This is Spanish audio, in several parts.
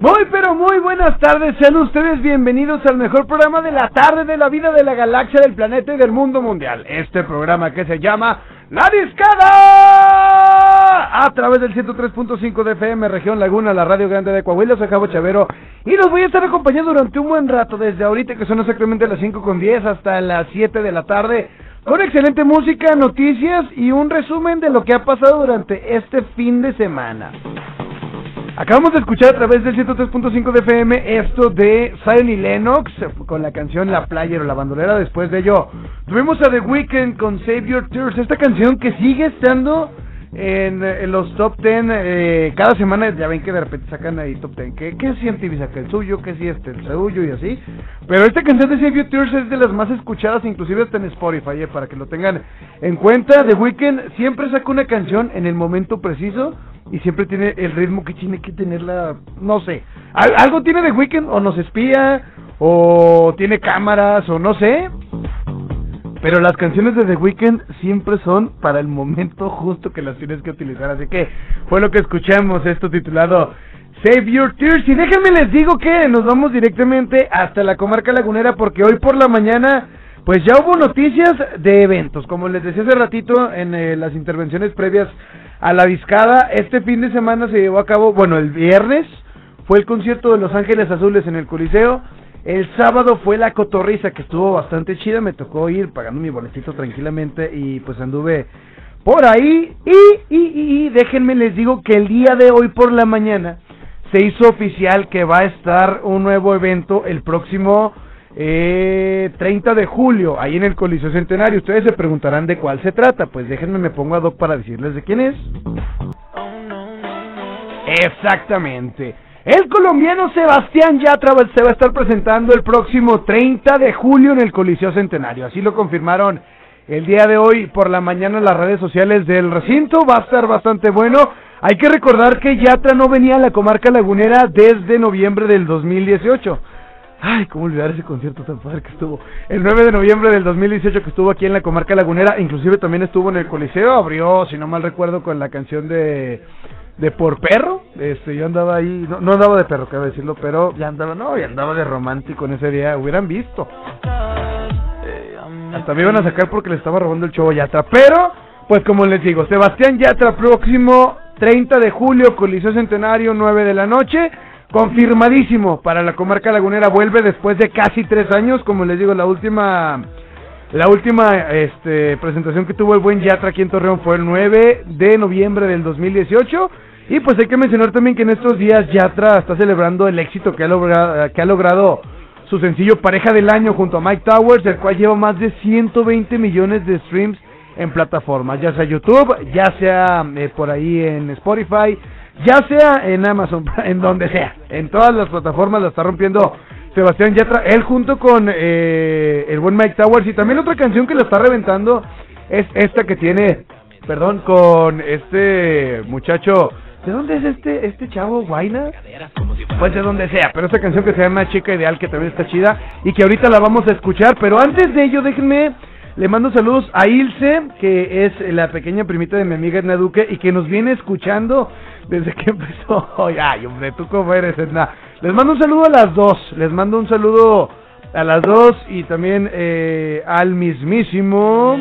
Muy pero muy buenas tardes, sean ustedes bienvenidos al mejor programa de la tarde de la vida de la galaxia, del planeta y del mundo mundial. Este programa que se llama La Discada a través del 103.5 de FM, región Laguna, la radio grande de Coahuila, soy Javo Chavero y los voy a estar acompañando durante un buen rato, desde ahorita que son exactamente las 5 con 10 hasta las 7 de la tarde, con excelente música, noticias y un resumen de lo que ha pasado durante este fin de semana. Acabamos de escuchar a través del 103.5 de FM esto de Zion y Lennox con la canción La Player o La Bandolera. Después de ello, tuvimos a The Weeknd con Save Your Tears, esta canción que sigue estando en, los top 10 eh, cada semana. Ya ven que de repente sacan ahí top 10. ¿Qué, qué si MTV saca el suyo? ¿Qué si este el suyo? Y así. Pero esta canción de Save Your Tears es de las más escuchadas, inclusive hasta en Spotify, eh, para que lo tengan en cuenta. The Weeknd siempre saca una canción en el momento preciso y siempre tiene el ritmo que tiene que tenerla, no sé, Al- algo tiene de Weekend o nos espía o tiene cámaras o no sé, pero las canciones de The Weeknd siempre son para el momento justo que las tienes que utilizar, así que fue lo que escuchamos esto titulado Save Your Tears. Y déjenme les digo que nos vamos directamente hasta la comarca lagunera porque hoy por la mañana pues ya hubo noticias de eventos, como les decía hace ratito en eh, las intervenciones previas a la discada, este fin de semana se llevó a cabo, bueno, el viernes fue el concierto de Los Ángeles Azules en el Coliseo, el sábado fue la cotorriza que estuvo bastante chida, me tocó ir pagando mi boletito tranquilamente y pues anduve por ahí y, y, y, y déjenme les digo que el día de hoy por la mañana se hizo oficial que va a estar un nuevo evento el próximo eh, 30 de julio, ahí en el Coliseo Centenario. Ustedes se preguntarán de cuál se trata. Pues déjenme me pongo a Doc para decirles de quién es. Exactamente. El colombiano Sebastián Yatra se va a estar presentando el próximo 30 de julio en el Coliseo Centenario. Así lo confirmaron el día de hoy por la mañana en las redes sociales del recinto. Va a estar bastante bueno. Hay que recordar que Yatra no venía a la comarca lagunera desde noviembre del 2018. Ay, cómo olvidar ese concierto tan padre que estuvo. El 9 de noviembre del 2018 que estuvo aquí en la comarca lagunera, inclusive también estuvo en el Coliseo, abrió, si no mal recuerdo, con la canción de de por perro. Este, yo andaba ahí, no, no andaba de perro, cabe decirlo, pero ya andaba, no, ya andaba de romántico en ese día, hubieran visto. Hasta me iban a sacar porque le estaba robando el show a Yatra, pero pues como les digo, Sebastián Yatra próximo 30 de julio, Coliseo Centenario, 9 de la noche. Confirmadísimo para la comarca lagunera. Vuelve después de casi tres años. Como les digo, la última la última este, presentación que tuvo el buen Yatra aquí en Torreón fue el 9 de noviembre del 2018. Y pues hay que mencionar también que en estos días Yatra está celebrando el éxito que ha, logra- que ha logrado su sencillo Pareja del Año junto a Mike Towers, el cual lleva más de 120 millones de streams en plataformas, ya sea YouTube, ya sea eh, por ahí en Spotify, ya sea en Amazon, en donde sea, en todas las plataformas la está rompiendo Sebastián Yatra, él junto con eh, el buen Mike Towers y también otra canción que la está reventando es esta que tiene, perdón, con este muchacho, ¿de dónde es este este chavo, Guaina? Pues de donde sea, pero esta canción que se llama Chica Ideal que también está chida y que ahorita la vamos a escuchar, pero antes de ello déjenme le mando saludos a Ilse, que es la pequeña primita de mi amiga Edna Duque y que nos viene escuchando desde que empezó. Ay, hombre, tú cómo eres, Edna. Les mando un saludo a las dos. Les mando un saludo a las dos y también eh, al mismísimo.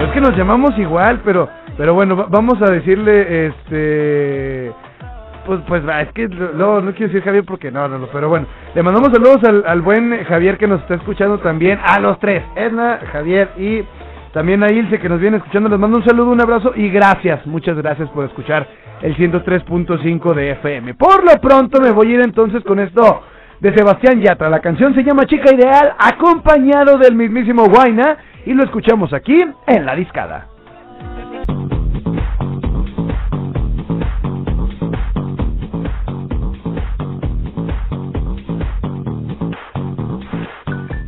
Es que nos llamamos igual, pero pero bueno, va- vamos a decirle este pues pues es que no no quiero decir Javier porque no, no, no, pero bueno, le mandamos saludos al, al buen Javier que nos está escuchando también, a los tres, Edna, Javier y También a Ilse que nos viene escuchando, les mando un saludo, un abrazo y gracias, muchas gracias por escuchar el 103.5 de FM. Por lo pronto me voy a ir entonces con esto de Sebastián Yatra. La canción se llama Chica Ideal, acompañado del mismísimo Guaina, y lo escuchamos aquí en La Discada.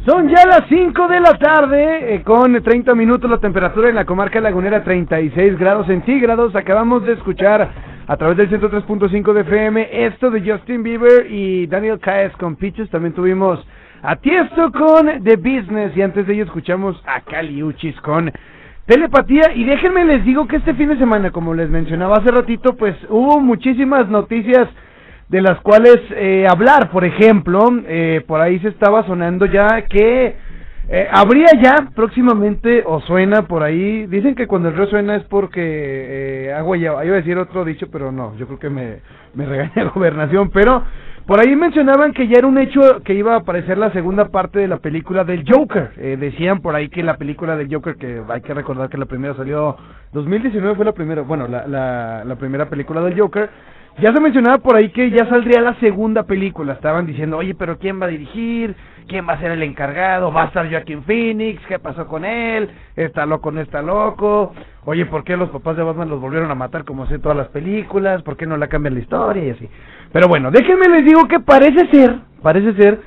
Son ya las 5 de la tarde, eh, con 30 minutos la temperatura en la comarca lagunera 36 grados centígrados. Acabamos de escuchar a través del 103.5 de FM esto de Justin Bieber y Daniel Caes con Peaches. También tuvimos a Tiesto con The Business y antes de ello escuchamos a Cali Uchis con Telepatía. Y déjenme les digo que este fin de semana, como les mencionaba hace ratito, pues hubo muchísimas noticias de las cuales eh, hablar. Por ejemplo, eh, por ahí se estaba sonando ya que eh, habría ya próximamente, o suena por ahí, dicen que cuando el río suena es porque eh, agua ya, iba a decir otro dicho, pero no, yo creo que me, me regaña gobernación, pero por ahí mencionaban que ya era un hecho que iba a aparecer la segunda parte de la película del Joker. Eh, decían por ahí que la película del Joker, que hay que recordar que la primera salió 2019 fue la primera, bueno, la, la, la primera película del Joker. Ya se mencionaba por ahí que ya saldría la segunda película. Estaban diciendo, oye, pero ¿quién va a dirigir? ¿Quién va a ser el encargado? ¿Va a estar Joaquin Phoenix? ¿Qué pasó con él? ¿Está loco no está loco? Oye, ¿por qué los papás de Batman los volvieron a matar como hace todas las películas? ¿Por qué no la cambian la historia y así? Pero bueno, déjenme les digo que parece ser, parece ser,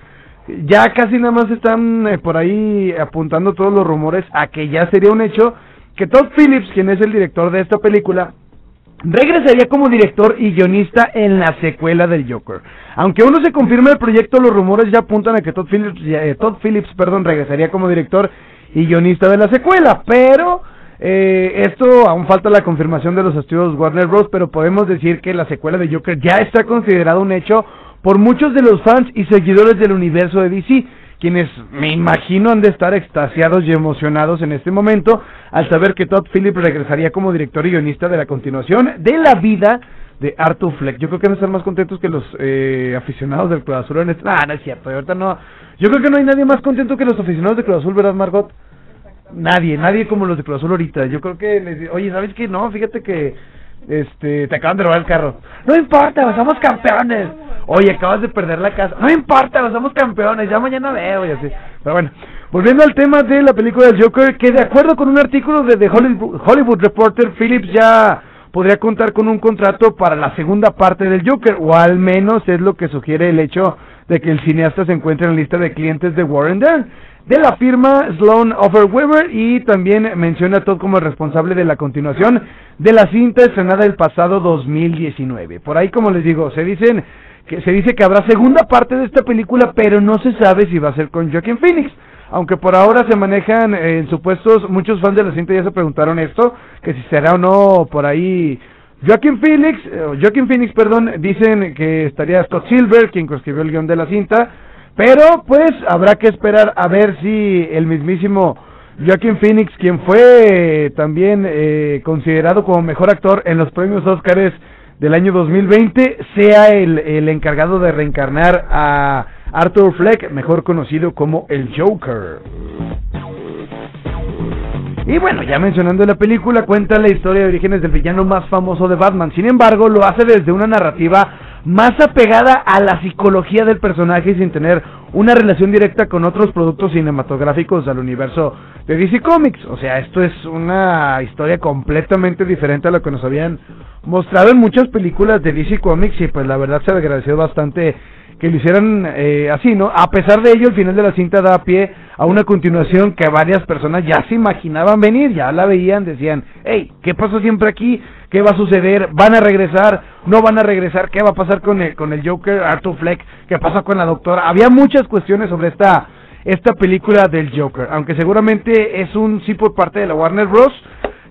ya casi nada más están eh, por ahí apuntando todos los rumores a que ya sería un hecho que Todd Phillips, quien es el director de esta película, regresaría como director y guionista en la secuela del Joker. Aunque aún no se confirma el proyecto, los rumores ya apuntan a que Todd Phillips, eh, Todd Phillips perdón, regresaría como director y guionista de la secuela, pero eh, esto aún falta la confirmación de los estudios Warner Bros., pero podemos decir que la secuela de Joker ya está considerada un hecho por muchos de los fans y seguidores del universo de DC quienes me imagino han de estar extasiados y emocionados en este momento al saber que Todd Phillips regresaría como director y guionista de la continuación de la vida de Arthur Fleck. Yo creo que van a estar más contentos que los eh, aficionados del Cruz Azul en este... Ah, no es cierto, ahorita no... Yo creo que no hay nadie más contento que los aficionados de Cruz Azul, ¿verdad, Margot? Nadie, nadie como los de Cruz Azul ahorita. Yo creo que les... Oye, ¿sabes qué? No, fíjate que este, te acaban de robar el carro. No importa, somos campeones. Oye, acabas de perder la casa. No importa, somos campeones. Ya mañana veo y así. Pero bueno, volviendo al tema de la película del Joker, que de acuerdo con un artículo de The Hollywood, Reporter, Phillips ya podría contar con un contrato para la segunda parte del Joker, o al menos es lo que sugiere el hecho de que el cineasta se encuentre en la lista de clientes de Warren Dern de la firma Sloan Weber y también menciona a Todd como responsable de la continuación de la cinta estrenada el pasado 2019. Por ahí, como les digo, se dicen que se dice que habrá segunda parte de esta película, pero no se sabe si va a ser con Joaquin Phoenix. Aunque por ahora se manejan en supuestos, muchos fans de la cinta ya se preguntaron esto, que si será o no por ahí Joaquin Phoenix, eh, Joaquin Phoenix, perdón, dicen que estaría Scott Silver, quien escribió el guion de la cinta, pero pues habrá que esperar a ver si el mismísimo Joaquin Phoenix, quien fue también eh, considerado como mejor actor en los premios Óscares del año 2020, sea el, el encargado de reencarnar a Arthur Fleck, mejor conocido como el Joker. Y bueno, ya mencionando la película, cuenta la historia de orígenes del villano más famoso de Batman. Sin embargo, lo hace desde una narrativa más apegada a la psicología del personaje y sin tener una relación directa con otros productos cinematográficos del universo de DC Comics. O sea, esto es una historia completamente diferente a lo que nos habían mostrado en muchas películas de DC Comics y pues la verdad se agradeció bastante que lo hicieran eh, así, ¿no? A pesar de ello, el final de la cinta da pie a una continuación que varias personas ya se imaginaban venir, ya la veían, decían, hey, ¿qué pasó siempre aquí? ¿Qué va a suceder? ¿Van a regresar? ¿No van a regresar? ¿Qué va a pasar con el, con el Joker, Arthur Fleck? ¿Qué pasó con la doctora? Había muchas cuestiones sobre esta, esta película del Joker, aunque seguramente es un sí por parte de la Warner Bros.,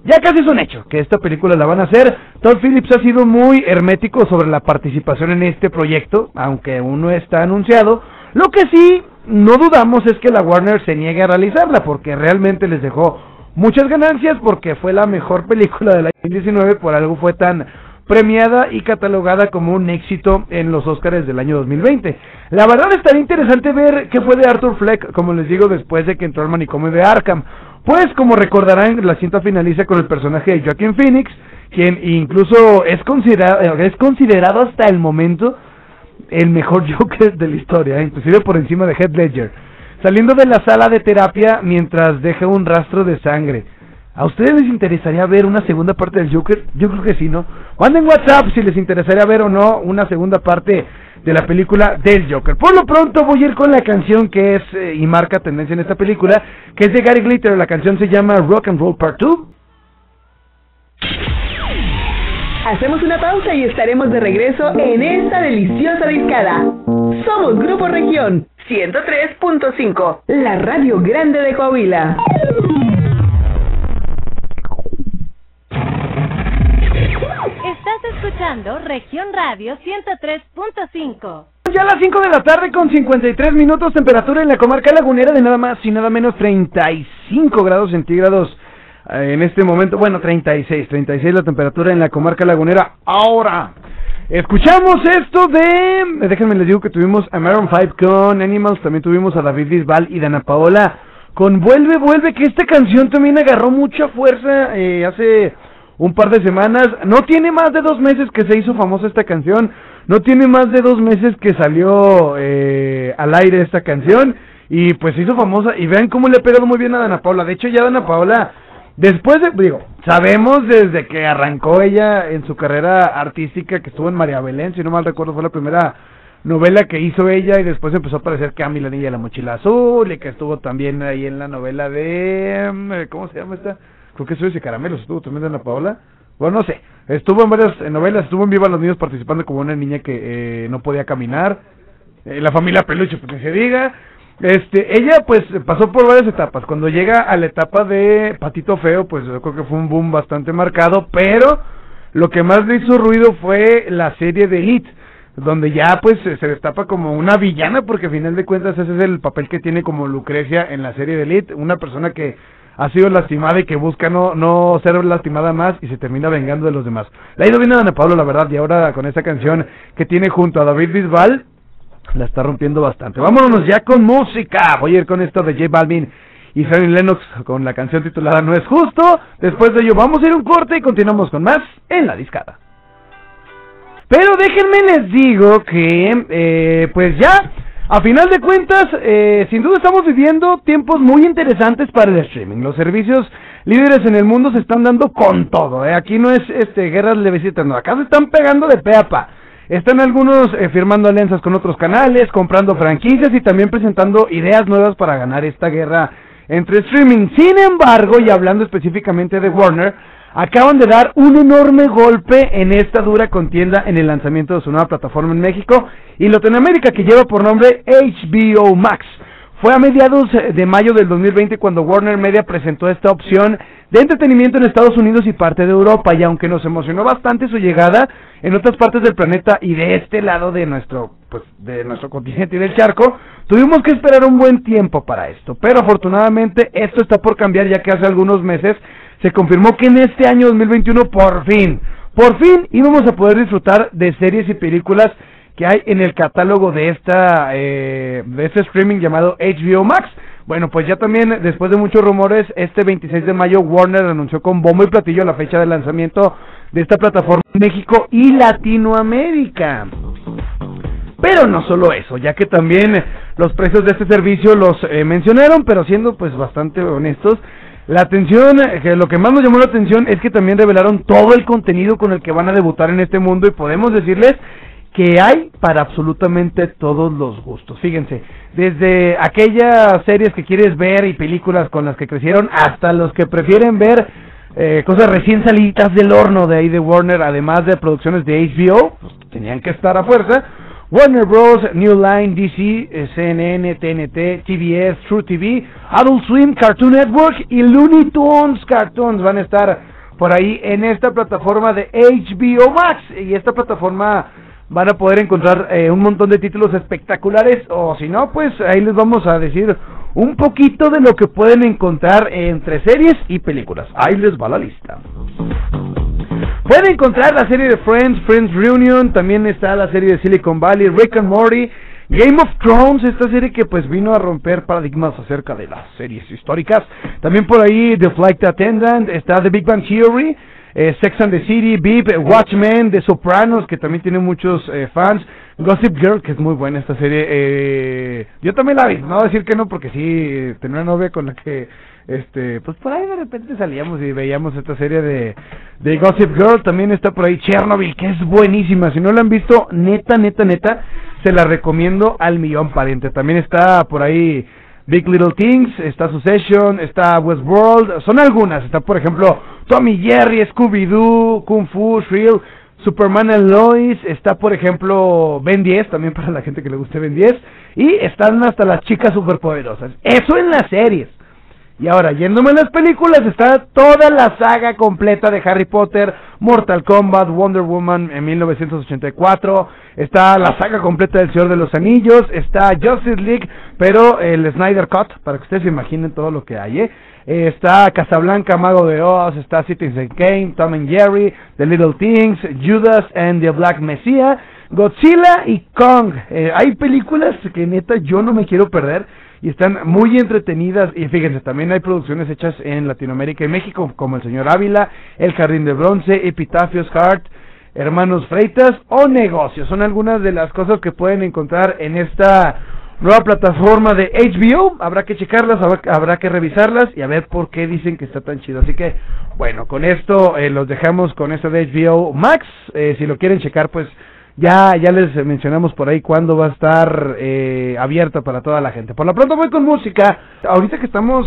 ya casi es un hecho que esta película la van a hacer. Todd Phillips ha sido muy hermético sobre la participación en este proyecto, aunque aún no está anunciado. Lo que sí no dudamos es que la Warner se niegue a realizarla, porque realmente les dejó muchas ganancias, porque fue la mejor película del año 2019, por algo fue tan premiada y catalogada como un éxito en los Oscars del año 2020. La verdad estaría interesante ver qué fue de Arthur Fleck, como les digo, después de que entró al manicomio de Arkham, Pues como recordarán, la cinta finaliza con el personaje de Joaquin Phoenix, quien incluso es considerado, es considerado hasta el momento el mejor Joker de la historia, inclusive por encima de Heath Ledger, saliendo de la sala de terapia mientras deja un rastro de sangre. ¿A ustedes les interesaría ver una segunda parte del Joker? Yo creo que sí, ¿no? Manden WhatsApp si les interesaría ver o no una segunda parte de la película del Joker. Por lo pronto voy a ir con la canción que es eh, y marca tendencia en esta película, que es de Gary Glitter. La canción se llama Rock and Roll Part 2. Hacemos una pausa y estaremos de regreso en esta deliciosa discada. Somos Grupo Región 103.5, la radio grande de Coahuila. Región Radio 103.5. Ya a las 5 de la tarde con 53 minutos, temperatura en la comarca lagunera de nada más y nada menos 35 grados centígrados eh, en este momento. Bueno, 36, 36 la temperatura en la comarca lagunera. Ahora, escuchamos esto de. Déjenme les digo que tuvimos a Maroon 5 con Animals, también tuvimos a David Bisbal y Dana Paola con Vuelve, Vuelve, que esta canción también agarró mucha fuerza eh, hace un par de semanas. No tiene más de dos meses que se hizo famosa esta canción. No tiene más de dos meses que salió eh, al aire esta canción. Y pues se hizo famosa. Y vean cómo le ha pegado muy bien a Dana Paola. De hecho, ya Dana Paola, después de, digo, sabemos desde que arrancó ella en su carrera artística, que estuvo en María Belén, si no mal recuerdo, fue la primera novela que hizo ella y después empezó a aparecer Cami la niña de la mochila azul y que estuvo también ahí en la novela de mm, ¿cómo se llama esta? Creo que soy ese caramelos, estuvo también Ana Paola. Bueno, no sé, estuvo en varias novelas, estuvo en Viva los Niños participando como una niña que eh, no podía caminar. Eh, la familia Peluche, pues que se diga. Este, ella pues pasó por varias etapas. Cuando llega a la etapa de Patito Feo, pues yo creo que fue un boom bastante marcado, pero lo que más le hizo ruido fue la serie de Hit, donde ya pues se destapa como una villana, porque al final de cuentas ese es el papel que tiene como Lucrecia en la serie de Elite, una persona que ha sido lastimada y que busca no, no ser lastimada más y se termina vengando de los demás. La ha ido bien a Ana Pablo, la verdad, y ahora con esta canción que tiene junto a David Bisbal, la está rompiendo bastante. Vámonos ya con música. Voy a ir con esto de J Balvin y Ferry Lennox con la canción titulada No es justo. Después de ello vamos a ir un corte y continuamos con más en la discada. Pero déjenme les digo que, eh, pues ya a final de cuentas, eh, sin duda estamos viviendo tiempos muy interesantes para el streaming. Los servicios líderes en el mundo se están dando con todo. ¿eh? Aquí no es este guerras levecitas, no. Acá se están pegando de peapa. Están algunos eh, firmando alianzas con otros canales, comprando franquicias y también presentando ideas nuevas para ganar esta guerra entre streaming. Sin embargo, y hablando específicamente de Warner, acaban de dar un enorme golpe en esta dura contienda en el lanzamiento de su nueva plataforma en México y Latinoamérica que lleva por nombre HBO Max. Fue a mediados de mayo del 2020 cuando Warner Media presentó esta opción de entretenimiento en Estados Unidos y parte de Europa y aunque nos emocionó bastante su llegada en otras partes del planeta y de este lado de nuestro pues de nuestro continente y del charco, tuvimos que esperar un buen tiempo para esto, pero afortunadamente esto está por cambiar ya que hace algunos meses se confirmó que en este año 2021 por fin, por fin íbamos a poder disfrutar de series y películas que hay en el catálogo de esta eh, de este streaming llamado HBO Max. Bueno, pues ya también después de muchos rumores, este 26 de mayo Warner anunció con bombo y platillo la fecha de lanzamiento de esta plataforma en México y Latinoamérica. Pero no solo eso, ya que también los precios de este servicio los eh, mencionaron, pero siendo pues bastante honestos, la atención, eh, que lo que más nos llamó la atención es que también revelaron todo el contenido con el que van a debutar en este mundo y podemos decirles que hay para absolutamente todos los gustos. Fíjense, desde aquellas series que quieres ver y películas con las que crecieron hasta los que prefieren ver eh, cosas recién salidas del horno de ahí de Warner, además de producciones de HBO, pues, tenían que estar a fuerza Warner Bros., New Line, DC, CNN, TNT, TBS, True TV, Adult Swim, Cartoon Network y Looney Tunes Cartoons van a estar por ahí en esta plataforma de HBO Max. Y esta plataforma van a poder encontrar eh, un montón de títulos espectaculares o si no, pues ahí les vamos a decir un poquito de lo que pueden encontrar entre series y películas. Ahí les va la lista. Pueden encontrar la serie de Friends, Friends Reunion, también está la serie de Silicon Valley, Rick and Morty, Game of Thrones, esta serie que pues vino a romper paradigmas acerca de las series históricas. También por ahí The Flight Attendant, está The Big Bang Theory, eh, Sex and the City, Beep, Watchmen, The Sopranos, que también tiene muchos eh, fans. Gossip Girl, que es muy buena esta serie. Eh, yo también la vi, no voy a decir que no, porque sí, tenía una novia con la que este pues por ahí de repente salíamos y veíamos esta serie de, de Gossip Girl también está por ahí Chernobyl que es buenísima si no la han visto neta neta neta se la recomiendo al millón pariente también está por ahí Big Little Things está Succession está Westworld son algunas está por ejemplo Tommy Jerry Scooby Doo Kung Fu Shrill Superman and Lois, está por ejemplo Ben 10, también para la gente que le guste Ben 10, y están hasta las chicas superpoderosas. Eso en las series. Y ahora, yéndome a las películas, está toda la saga completa de Harry Potter, Mortal Kombat, Wonder Woman en 1984, está la saga completa del Señor de los Anillos, está Justice League, pero el Snyder Cut, para que ustedes se imaginen todo lo que hay, ¿eh? está Casablanca, Mago de Oz, está Citizen Kane, Tom and Jerry, The Little Things, Judas and the Black Messiah, Godzilla y Kong. Eh, hay películas que neta yo no me quiero perder y están muy entretenidas y fíjense, también hay producciones hechas en Latinoamérica y México como El Señor Ávila, El Jardín de Bronce, Epitafios Heart, Hermanos Freitas o Negocios. Son algunas de las cosas que pueden encontrar en esta nueva plataforma de HBO. Habrá que checarlas, habrá, que revisarlas y a ver por qué dicen que está tan chido. Así que, bueno, con esto eh, los dejamos con esto de HBO Max. Eh, si lo quieren checar, pues ya, ya les mencionamos por ahí cuándo va a estar eh, abierta para toda la gente. Por lo pronto voy con música. Ahorita que estamos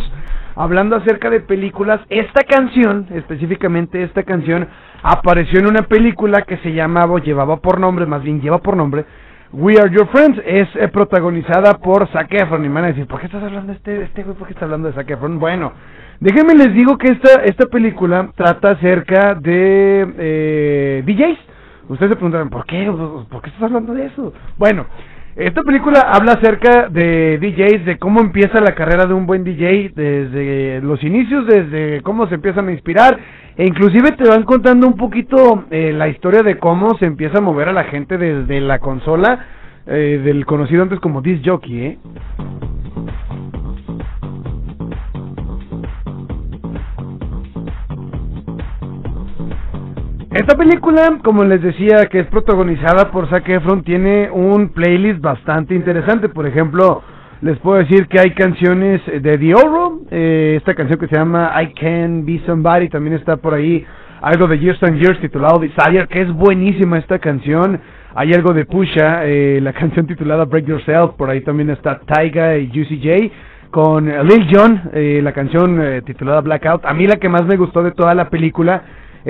hablando acerca de películas, esta canción, específicamente esta canción, apareció en una película que se llamaba, llevaba por nombre, más bien lleva por nombre, We Are Your Friends. Es eh, protagonizada por Zac Efron. Y me van a decir, ¿por qué estás hablando de este, este güey? ¿Por qué estás hablando de Zac Efron? Bueno, déjenme les digo que esta, esta película trata acerca de eh, DJs Ustedes se preguntarán, ¿por qué? ¿Por qué estás hablando de eso? Bueno, esta película habla acerca de DJs, de cómo empieza la carrera de un buen DJ, desde los inicios, desde cómo se empiezan a inspirar, e inclusive te van contando un poquito eh, la historia de cómo se empieza a mover a la gente desde la consola eh, del conocido antes como disc jockey, ¿eh? Esta película, como les decía, que es protagonizada por Zac Efron, tiene un playlist bastante interesante. Por ejemplo, les puedo decir que hay canciones de The Oro, eh, esta canción que se llama I Can Be Somebody, también está por ahí algo de Years and Years titulado Desire, que es buenísima esta canción. Hay algo de Pusha, eh, la canción titulada Break Yourself, por ahí también está Taiga y Juicy J. Con Lil Jon, eh, la canción titulada Blackout. A mí la que más me gustó de toda la película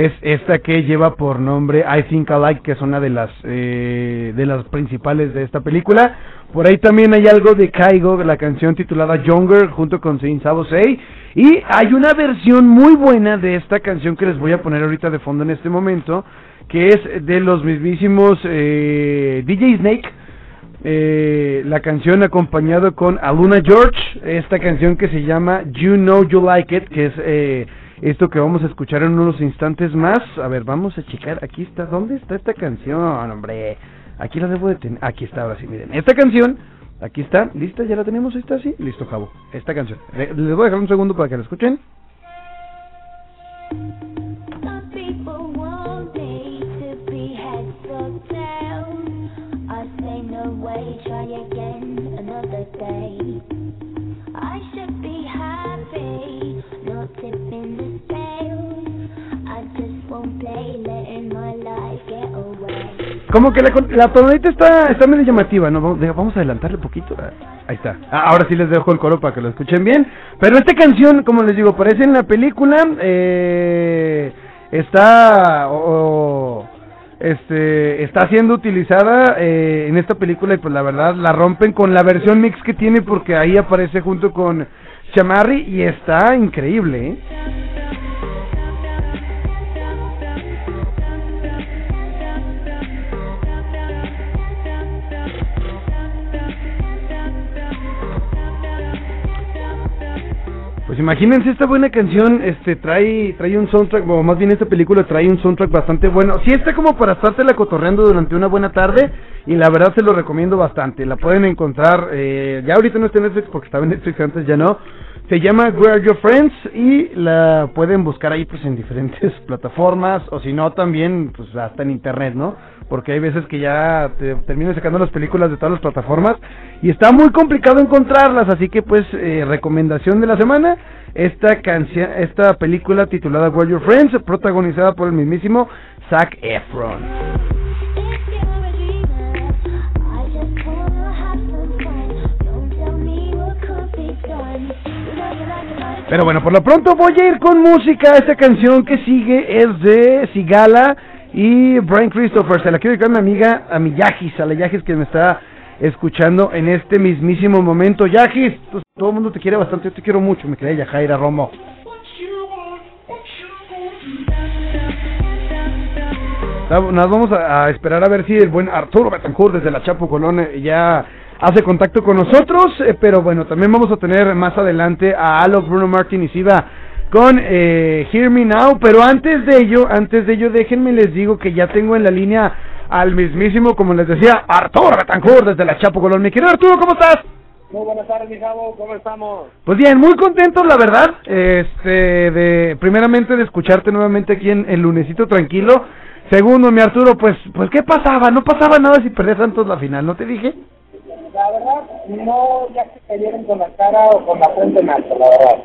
es esta que lleva por nombre I Think I Like, que es una de las eh, de las principales de esta película. Por ahí también hay algo de Kaigo, la canción titulada Younger, junto con Saint Sabosei. Y hay una versión muy buena de esta canción que les voy a poner ahorita de fondo en este momento, que es de los mismísimos eh, DJ Snake. Eh, la canción acompañado con Aluna George, esta canción que se llama You Know You Like It, que es eh, esto que vamos a escuchar en unos instantes más. A ver, vamos a checar. Aquí está. ¿Dónde está esta canción, hombre? Aquí la debo de tener. Aquí está, ahora sí, miren. Esta canción, aquí está. ¿Lista? ¿Ya la tenemos? ¿Está así? Listo, Jabo. Esta canción. Les voy a dejar un segundo para que la escuchen. Como que la, la tonadita está, está medio llamativa, ¿no? Vamos a adelantarle un poquito. Ahí está. Ah, ahora sí les dejo el coro para que lo escuchen bien. Pero esta canción, como les digo, aparece en la película. Eh, está. este está siendo utilizada eh, en esta película y pues la verdad la rompen con la versión mix que tiene porque ahí aparece junto con Chamarri y está increíble, ¿eh? Imagínense esta buena canción, este trae trae un soundtrack, o más bien esta película trae un soundtrack bastante bueno. Sí está como para la cotorreando durante una buena tarde y la verdad se lo recomiendo bastante. La pueden encontrar, eh, ya ahorita no está en Netflix porque estaba en Netflix antes, ya no. Se llama Where Are Your Friends y la pueden buscar ahí pues en diferentes plataformas o si no también pues hasta en internet, ¿no? Porque hay veces que ya te termino sacando las películas de todas las plataformas y está muy complicado encontrarlas, así que pues eh, recomendación de la semana, esta canción, esta película titulada Where Your Friends, protagonizada por el mismísimo Zac Efron. Pero bueno, por lo pronto voy a ir con música. Esta canción que sigue es de Sigala y Brian Christopher. Se la quiero dedicar a mi amiga, a mi Yajis, a la Yajis que me está escuchando en este mismísimo momento. Yajis, todo el mundo te quiere bastante, yo te quiero mucho, me querida Yajaira Romo. Nos vamos a, esperar a ver si el buen Arturo Betancourt desde la Chapo Colón eh, ya hace contacto con nosotros, eh, pero bueno, también vamos a tener más adelante a Alok, Bruno Martin y Siva con eh, Hear Me Now, pero antes de ello, antes de ello, déjenme les digo que ya tengo en la línea al mismísimo, como les decía, Arturo Betancourt desde la Chapo Colón. Mi querido Arturo, ¿cómo estás? Muy buenas tardes, mi chavo, ¿cómo estamos? Pues bien, muy contentos, la verdad, este, de, primeramente de escucharte nuevamente aquí en el lunesito tranquilo. Segundo, mi Arturo, pues, pues, ¿qué pasaba? No pasaba nada si perdías Santos la final, ¿no te dije? La verdad, no ya se cayeron con la cara o con la frente en alto, la verdad.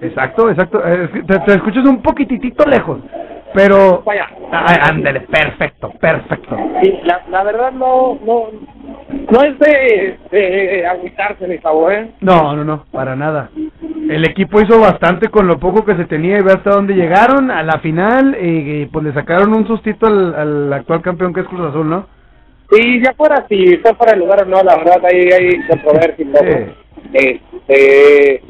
Exacto, exacto. Eh, te, te escuchas un poquitito lejos, pero... Vaya. ándale, perfecto, perfecto. Sí, la, la verdad no, no, no es de, de agüitarse, mi favor, ¿eh? No, no, no, para nada. El equipo hizo bastante con lo poco que se tenía y ve hasta dónde llegaron a la final y, pues le sacaron un sustito al, al actual campeón que es Cruz Azul, ¿no? Sí, ya fuera si fue fuera el lugar o no, la verdad ahí hay controversia y Este, fue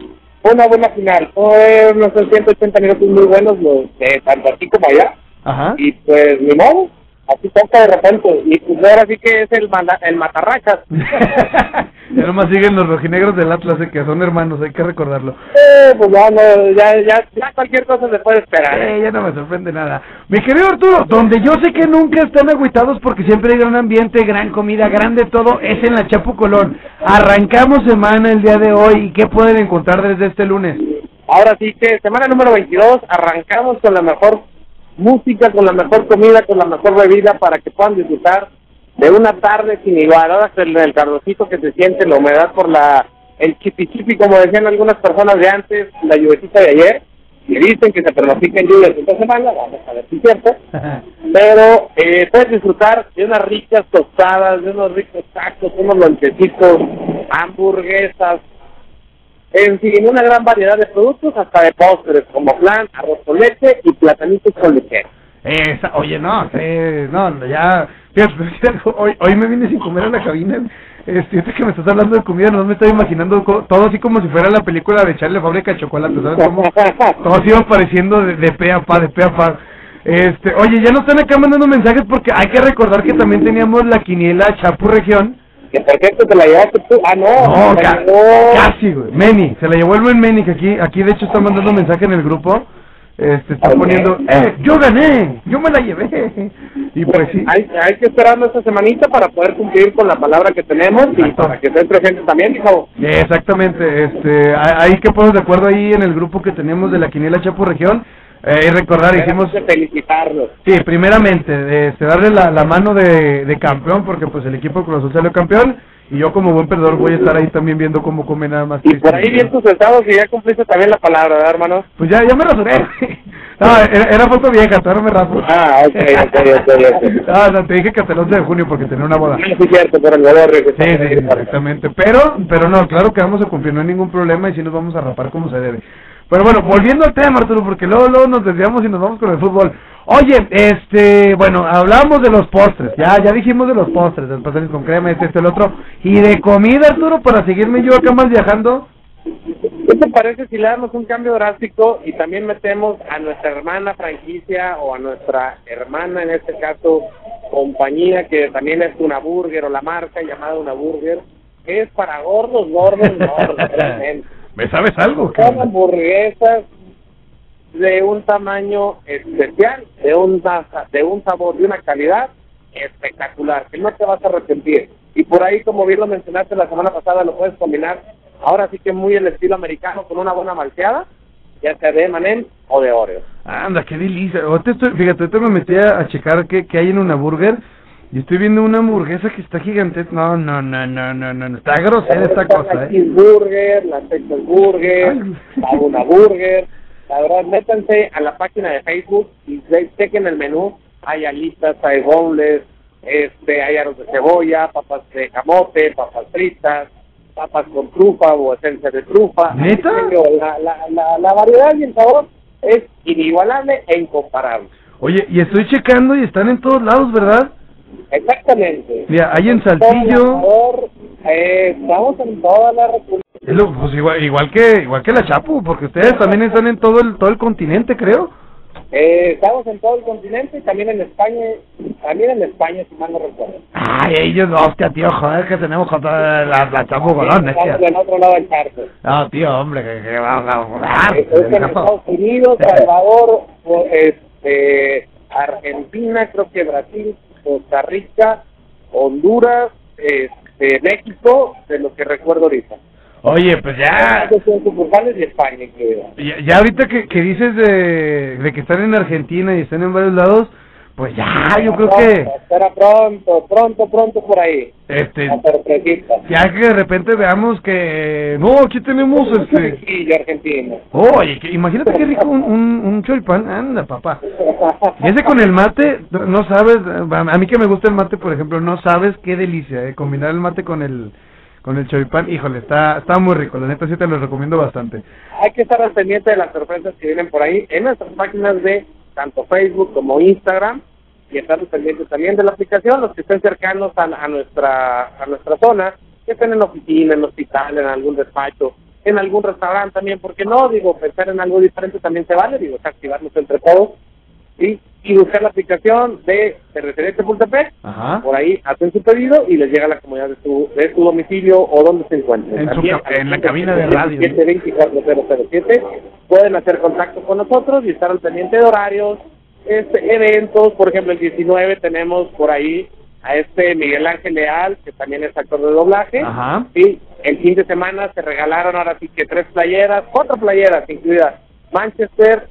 una buena final, fue unos 180 minutos muy buenos, los, eh, tanto aquí como allá. Ajá. Y pues, ni modo, así toca de repente. Y pues ahora sí que es el, el matarrachas. ya nomás siguen los rojinegros del Atlas, eh, que son hermanos, hay que recordarlo. Eh, pues ya, no, ya, ya, ya cualquier cosa se puede esperar. Eh, ya no me sorprende nada. Mi querido Arturo, donde yo sé que nunca están agüitados porque siempre hay gran ambiente, gran comida, grande todo, es en la Chapu Colón. Arrancamos semana el día de hoy y ¿qué pueden encontrar desde este lunes? Ahora sí que semana número 22, arrancamos con la mejor música, con la mejor comida, con la mejor bebida para que puedan disfrutar de una tarde sin igual. Ahora el, el cardocito que se siente, la humedad por la el chipi chipi, como decían algunas personas de antes, la lluvecita de ayer, y dicen que se pronostican lluvias esta semana, vamos a ver si es cierto, pero eh, puedes disfrutar de unas ricas tostadas, de unos ricos tacos, unos lonchecitos, hamburguesas, en fin, una gran variedad de productos, hasta de postres, como flan, arroz con leche y platanitos con leche. Esa, oye, no, eh, no, ya, fíjate, hoy, hoy me vine sin comer a la cabina, este, que me estás hablando de comida, no me estoy imaginando todo así como si fuera la película de Charlie Fábrica de Chocolate, ¿sabes cómo? todo así apareciendo de, de pe a pa, de pe a pa. Este, oye, ya nos están acá mandando mensajes porque hay que recordar que también teníamos la quiniela Chapu Región, que perfecto te la llevaste tú. Ah, no. No, casi, güey. Meni, se la llevó el buen Meni, que aquí, aquí de hecho está mandando un mensaje en el grupo. Este, está poniendo, eh, yo gané, yo me la llevé. Y pues sí. Hay, hay que esperarnos esta semanita para poder cumplir con la palabra que tenemos y para que estén presentes también, hijo. Exactamente, este, ahí que podemos de acuerdo ahí en el grupo que tenemos de la Quiniela Chapo Región. Eh, y recordar, hicimos... felicitarlos. Sí, primeramente, este, darle la, la mano de, de campeón, porque pues el equipo Cruz Azul salió campeón, y yo como buen perdedor voy a estar ahí también viendo cómo come nada más. Y por ahí bien tus y ya cumpliste también la palabra, ¿verdad, hermano? Pues ya, ya me rasuré. no, era, era, foto vieja, todavía no me rasuro. Ah, ok, ok, ok, okay. ah, no, te dije que hasta el 11 de junio porque tenía una boda. Sí, cierto, pero el Sí, sí, exactamente. Pero, pero no, claro que vamos a cumplir, no hay ningún problema y sí nos vamos a rapar como se debe. Pero bueno, volviendo al tema, Arturo, porque luego, luego nos desviamos y nos vamos con el fútbol. Oye, este, bueno, hablamos de los postres, ya, ya dijimos de los postres, del pastel con crema, este, este, el otro, y de comida, Arturo, para seguirme yo acá más viajando. ¿Qué te parece si le damos un cambio drástico y también metemos a nuestra hermana franquicia o a nuestra hermana, en este caso, compañía, que también es una burger o la marca llamada una burger, que es para gordos, gordos, gordos, realmente. ¿Me sabes algo? Son hamburguesas de un tamaño especial, de un, de un sabor, de una calidad espectacular, que no te vas a arrepentir. Y por ahí, como bien lo mencionaste la semana pasada, lo puedes combinar ahora sí que muy el estilo americano con una buena malteada, ya sea de M&M o de Oreo. Anda, qué delicia. Estoy, fíjate, ahorita me metí a, a checar qué, qué hay en una burger y estoy viendo una hamburguesa que está gigante. No, no, no, no, no, no. Está grosera esta cosa, La ¿eh? cheeseburger, la Texas Burger, la Una Burger. La verdad, métanse a la página de Facebook y chequen el menú. Hay alitas, hay boneless, este, hay aros de cebolla, papas de camote, papas fritas, papas con trufa o esencia de trufa. ¿Neta? La, la, la, la variedad y el sabor es inigualable e incomparable. Oye, y estoy checando y están en todos lados, ¿verdad? Exactamente. Mira, hay en Saltillo. Eh, estamos en toda la República. Es pues igual, igual que igual que la Chapu, porque ustedes también están en todo el todo el continente, creo. Eh, estamos en todo el continente, también en España, también en España, si mal no recuerdo. Ay, ellos, hostia, tío, joder, que tenemos con la, la Chapu Golón, Estamos del otro lado del charco. No, tío, hombre, que, que vamos a jugar. Estoy en Estados Unidos, Salvador, este, Argentina, creo que Brasil, Costa Rica, Honduras, este, México, de lo que recuerdo ahorita. Oye, pues ya, y España, ya, ya ahorita que, que dices de, de que están en Argentina y están en varios lados, pues ya, yo creo que, Espera pronto, pronto, pronto por ahí. este, ya que de repente veamos que, no, aquí tenemos este, Sí, yo Argentina. oye, que, imagínate qué rico un, un, un choripán, anda, papá. Y ese con el mate, no no sabes, a mí que me gusta el mate, por ejemplo, no sabes qué delicia, eh, combinar el mate con el con el choripán, híjole, está está muy rico, la neta sí te lo recomiendo bastante. Hay que estar al pendiente de las sorpresas que vienen por ahí en nuestras páginas de tanto Facebook como Instagram y estar pendientes también de la aplicación, los que estén cercanos a, nuestra a nuestra zona, que estén en oficina, en hospital, en algún despacho, en algún restaurante también, porque no, digo, pensar en algo diferente también se vale, digo, es activarnos entre todos ¿sí? y buscar la aplicación de Cervecería Chapultepec, por ahí hacen su pedido y les llega a la comunidad de su, de su domicilio o donde se encuentren. En, la cabina de radio. 724 pueden hacer contacto con nosotros y estar al pendiente de horarios, este, eventos, por ejemplo el 19 tenemos por ahí a este Miguel Ángel Leal, que también es actor de doblaje, Ajá. y el fin de semana se regalaron ahora sí que tres playeras, cuatro playeras, incluidas Manchester,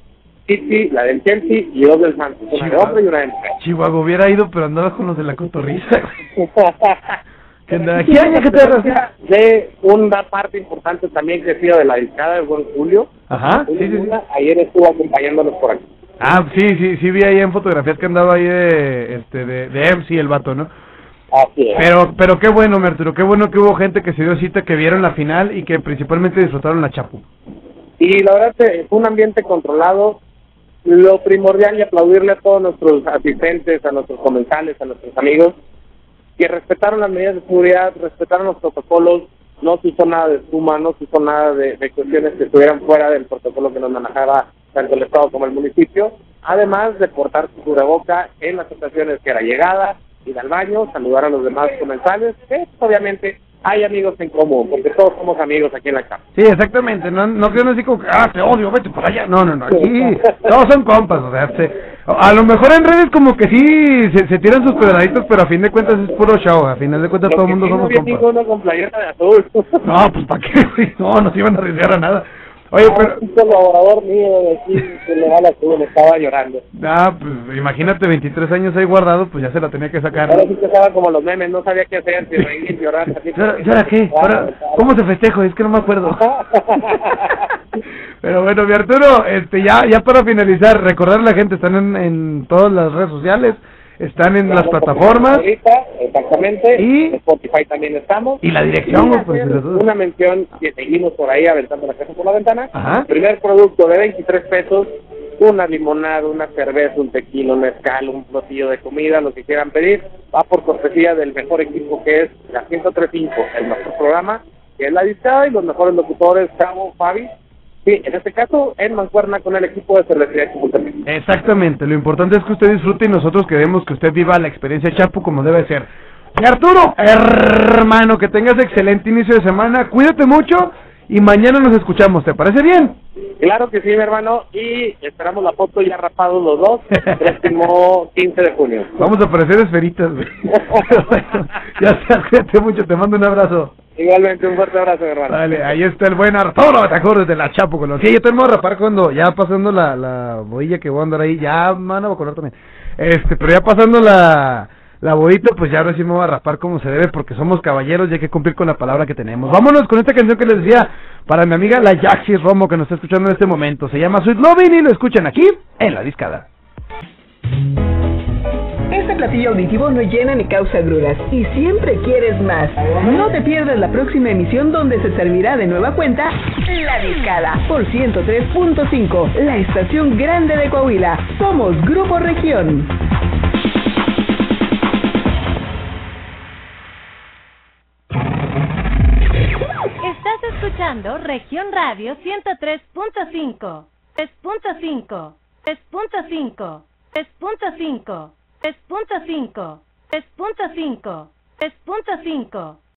City, la del Chelsea y dos del Santos, una de Chihuahua. hombre y una de mujer. Chihuahua hubiera ido, pero andaba con los de la cotorriza. güey. ¿Qué andaba? ¿Qué año que te de una parte importante también que ha sido de la discada de Buen Julio. Ajá, sí, sí, Ayer estuvo acompañándonos por aquí. Ah, sí, sí, sí vi ahí en fotografías que andaba ahí de, este, de, de MC el vato, ¿no? Así es. Pero, pero qué bueno, mi Arturo, qué bueno que hubo gente que se dio cita, que vieron la final y que principalmente disfrutaron la Chapu. Y la verdad que fue un ambiente controlado. Lo primordial y aplaudirle a todos nuestros asistentes, a nuestros comensales, a nuestros amigos, que respetaron las medidas de seguridad, respetaron los protocolos, no se hizo nada de espuma, no se hizo nada de, de cuestiones que estuvieran fuera del protocolo que nos manejaba tanto el Estado como el municipio, además de portar su cubreboca en las ocasiones que era llegada, ir al baño, saludar a los demás comensales, que obviamente hay amigos en común, porque todos somos amigos aquí en la casa. Sí, exactamente, no, no creo así como que, ah, te odio, vete para allá. No, no, no, aquí todos son compas, o sea, se- a lo mejor en redes como que sí se, se tiran sus pedraditos, pero a fin de cuentas es puro show, a final de cuentas todo el mundo Lo que sí no somos vi compas. con playera de azul. No, pues para qué, güey? no, no se iban a arriesgar a nada. Oye, pero, Un colaborador mío de aquí que le va al azul, estaba llorando. ah, pues imagínate 23 años ahí guardados, pues ya se la tenía que sacar. Ahora sí que estaba como los memes, no sabía qué hacer, si reír, llorar. así ¿Y ahora- que- y ahora qué? Ahora, ¿Cómo se festejo? Es que no me acuerdo. Pero bueno, mi Arturo, este, ya, ya para finalizar, recordar a la gente, están en, en todas las redes sociales, están en las plataformas Ahorita, exactamente. Y- Spotify también estamos. y la dirección, Y pues, una mención que seguimos por ahí aventando la casa por la ventana. Ajá. Primer producto de 23 pesos, una limonada, una cerveza, un tequila, un mezcal, un platillo de comida, lo que quieran pedir, va por cortesía del mejor equipo que es la 1035, el mejor programa, que es la discada y los mejores locutores, Cabo, Fabi. Sí, en este caso, en Mancuerna con el equipo de cervecería Chapultepec. Exactamente, lo importante es que usted disfrute y nosotros queremos que usted viva la experiencia Chapu como debe ser. Arturo, hermano, que tengas excelente inicio de semana, cuídate mucho y mañana nos escuchamos. ¿Te parece bien? Claro que sí, mi hermano, y esperamos la foto ya rapados los dos, el próximo 15 de junio. Vamos a aparecer esferitas, güey. ya se cuídate mucho, te mando un abrazo. Igualmente, un fuerte abrazo, mi hermano. Dale, ahí está el buen Arturo, te acuerdas de la Chapo con los... Sí, yo te voy a rapar cuando, ya pasando la, la boilla que voy a andar ahí, ya, mano, voy a color también. Este, pero ya pasando la, la boita, pues ya ahora sí me voy a raspar como se debe, porque somos caballeros y hay que cumplir con la palabra que tenemos. Vámonos con esta canción que les decía para mi amiga la Yaxi Romo, que nos está escuchando en este momento. Se llama Sweet Loving y lo escuchan aquí, en la discada. Este platillo auditivo no llena ni causa gruras y siempre quieres más. No te pierdas la próxima emisión donde se servirá de nueva cuenta La Discada por 103.5, la estación grande de Coahuila. Somos Grupo Región. Estás escuchando Región Radio 103.5. 3.5. 3.5. 3.5. 3.5, 3.5, 3.5.